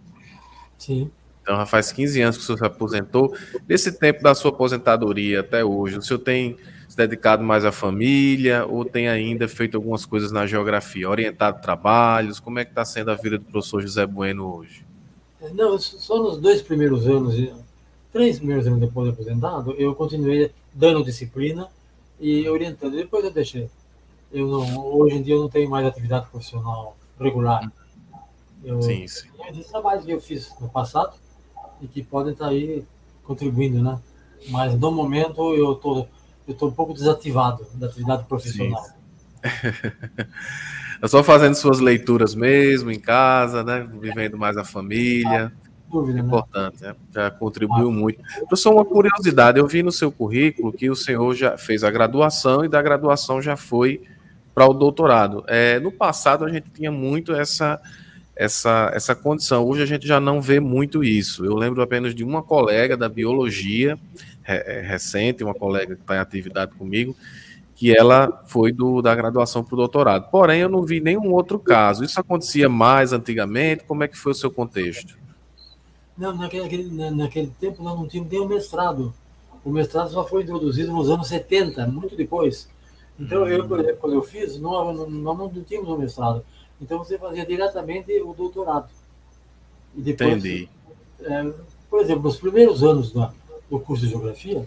Sim. Então já faz 15 anos que o senhor se aposentou. Nesse tempo da sua aposentadoria até hoje, o senhor tem se dedicado mais à família ou tem ainda feito algumas coisas na geografia, orientado trabalhos? Como é que está sendo a vida do professor José Bueno hoje? Não, só nos dois primeiros anos, três primeiros anos depois de aposentado, eu continuei dando disciplina e orientando. Depois eu deixei. Eu não, hoje em dia eu não tenho mais atividade profissional regular. Eu, sim, sim. Existem trabalhos que eu fiz no passado e que podem estar aí contribuindo, né? Mas no momento eu estou eu estou um pouco desativado da atividade profissional. é só fazendo suas leituras mesmo em casa, né? Vivendo mais a família. Dúvida, né? Importante, né? já contribuiu ah. muito. Professor, uma curiosidade, eu vi no seu currículo que o senhor já fez a graduação e da graduação já foi para o doutorado. É, no passado a gente tinha muito essa essa, essa condição. Hoje a gente já não vê muito isso. Eu lembro apenas de uma colega da biologia é, recente, uma colega que está em atividade comigo, que ela foi do, da graduação para o doutorado. Porém, eu não vi nenhum outro caso. Isso acontecia mais antigamente? Como é que foi o seu contexto? Não, naquele, naquele tempo nós não tínhamos nem o mestrado. O mestrado só foi introduzido nos anos 70, muito depois. Então, eu, por exemplo, quando eu fiz, nós não, não, não tínhamos o mestrado. Então, você fazia diretamente o doutorado. E depois, Entendi. É, por exemplo, nos primeiros anos da, do curso de geografia,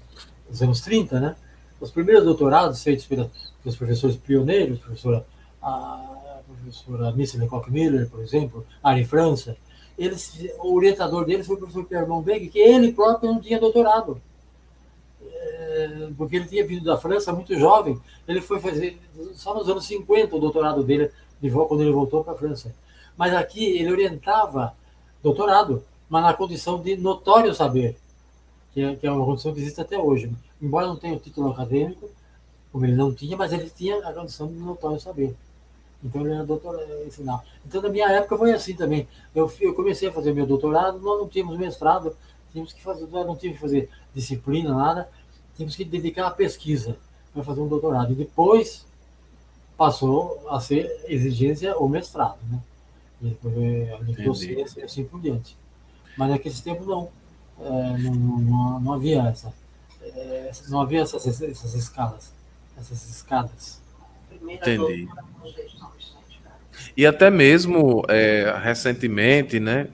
nos anos 30, né? Os primeiros doutorados feitos pelos professores pioneiros, professora, a professora Missy Lecoq Miller, por exemplo, Ari França, eles, o orientador deles foi o professor Pierre Monbeg, que ele próprio não tinha doutorado. É, porque ele tinha vindo da França muito jovem. Ele foi fazer, só nos anos 50, o doutorado dele, quando ele voltou para a França. Mas aqui ele orientava doutorado, mas na condição de notório saber que é, que é uma condição que existe até hoje. Embora não tenha o título acadêmico, como ele não tinha, mas ele tinha a condição de notório saber. Então ele era doutor ensinar. Então na minha época foi assim também. Eu, eu comecei a fazer meu doutorado, nós não tínhamos mestrado, tínhamos que fazer, não tínhamos que fazer disciplina, nada, tínhamos que dedicar à pesquisa para fazer um doutorado. E depois passou a ser exigência o mestrado, né? E depois a docência e assim por diante. Mas naquele tempo não é, não, não, não, havia essa, é, não havia essas, essas escalas, essas escadas. Entendi. E até mesmo é, recentemente, né?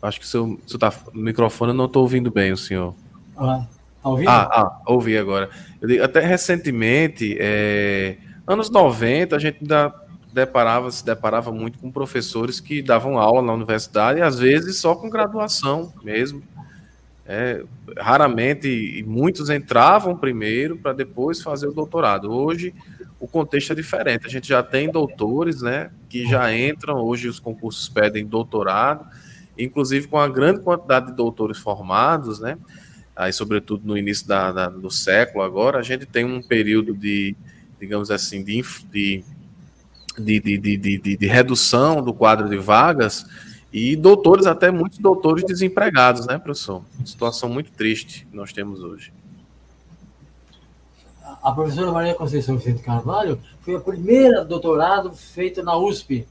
Acho que seu, seu tá, microfone eu não estou ouvindo bem o senhor. Ah, tá ouvindo? Ah, ah, ouvi agora. Digo, até recentemente, é, anos 90, a gente ainda deparava, se deparava muito com professores que davam aula na universidade, e às vezes só com graduação mesmo. É, raramente, muitos entravam primeiro para depois fazer o doutorado. Hoje, o contexto é diferente. A gente já tem doutores, né, que já entram. Hoje, os concursos pedem doutorado, inclusive com a grande quantidade de doutores formados, né, aí, sobretudo no início da, da, do século, agora, a gente tem um período de, digamos assim, de, de, de, de, redução do quadro de vagas e doutores, até muitos doutores desempregados, né, professor? Situação muito triste que nós temos hoje. A professora Maria Conceição Vicente Carvalho foi a primeira doutorado feita na USP.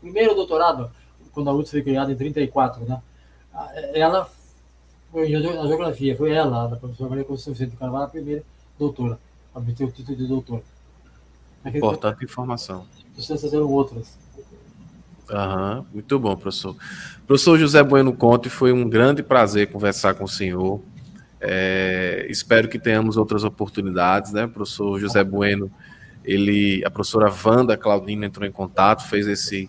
Primeiro doutorado, quando a USP foi criada em 34, né? Ela foi na geografia, foi ela, a professora Maria Conceição Vicente Carvalho, a primeira doutora, a obter o título de doutor. Importante informação. Vocês fizeram outras. Aham, muito bom, professor. Professor José Bueno Conte, foi um grande prazer conversar com o senhor. É, espero que tenhamos outras oportunidades, né? professor José Bueno, ele, a professora Wanda Claudina entrou em contato, fez esse,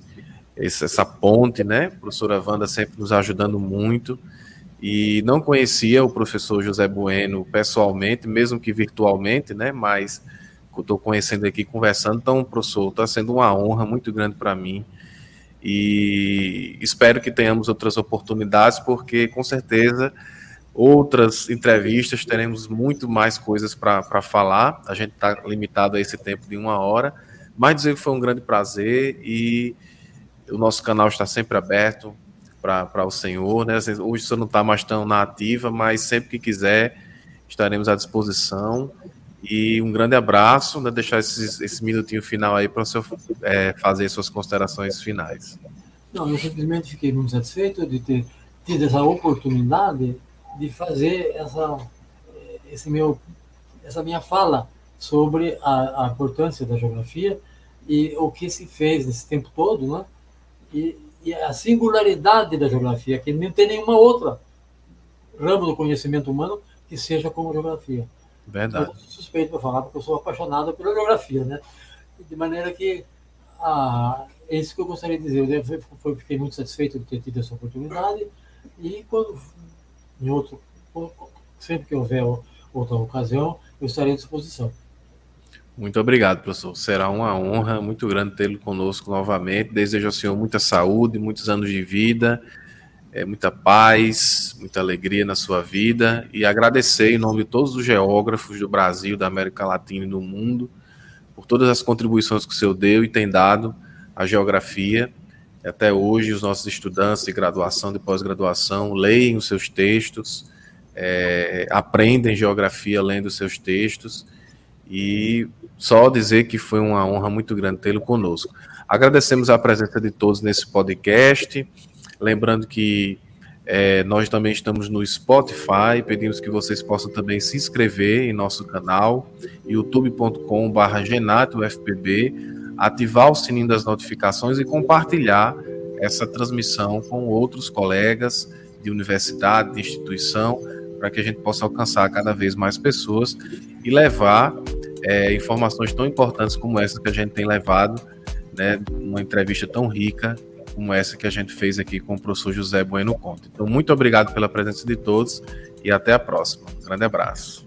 esse, essa ponte, né? A professora Wanda sempre nos ajudando muito. E não conhecia o professor José Bueno pessoalmente, mesmo que virtualmente, né? Mas estou conhecendo aqui, conversando. Então, professor, está sendo uma honra muito grande para mim e espero que tenhamos outras oportunidades, porque com certeza outras entrevistas teremos muito mais coisas para falar. A gente está limitado a esse tempo de uma hora, mas dizer que foi um grande prazer e o nosso canal está sempre aberto para o senhor. Né? Hoje o senhor não está mais tão na ativa, mas sempre que quiser estaremos à disposição. E um grande abraço, né, deixar esse, minutinho final aí para o senhor é, fazer suas considerações finais. Não, eu simplesmente fiquei muito satisfeito de ter tido essa oportunidade de fazer essa, esse meu, essa minha fala sobre a, a importância da geografia e o que se fez nesse tempo todo, né? E a singularidade da geografia, que não tem nenhuma outra ramo do conhecimento humano que seja como geografia. Verdade. Eu sou suspeito para falar, porque eu sou apaixonado pela geografia, né? De maneira que ah, é isso que eu gostaria de dizer. Eu fiquei muito satisfeito de ter tido essa oportunidade e quando em outro, sempre que houver outra ocasião, eu estarei à disposição. Muito obrigado, professor. Será uma honra muito grande tê-lo conosco novamente. Desejo ao senhor muita saúde, muitos anos de vida é, muita paz, muita alegria na sua vida e agradecer em nome de todos os geógrafos do Brasil, da América Latina e do mundo por todas as contribuições que o senhor deu e tem dado à geografia. Até hoje, os nossos estudantes de graduação e pós-graduação leem os seus textos, é, aprendem geografia lendo os seus textos e só dizer que foi uma honra muito grande tê-lo conosco. Agradecemos a presença de todos nesse podcast. Lembrando que é, nós também estamos no Spotify, pedimos que vocês possam também se inscrever em nosso canal, youtube.com.br genatofpb, ativar o sininho das notificações e compartilhar essa transmissão com outros colegas de universidade, de instituição, para que a gente possa alcançar cada vez mais pessoas e levar é, informações tão importantes como essa que a gente tem levado, né, uma entrevista tão rica como essa que a gente fez aqui com o professor José Bueno Conte. Então, muito obrigado pela presença de todos e até a próxima. Um grande abraço.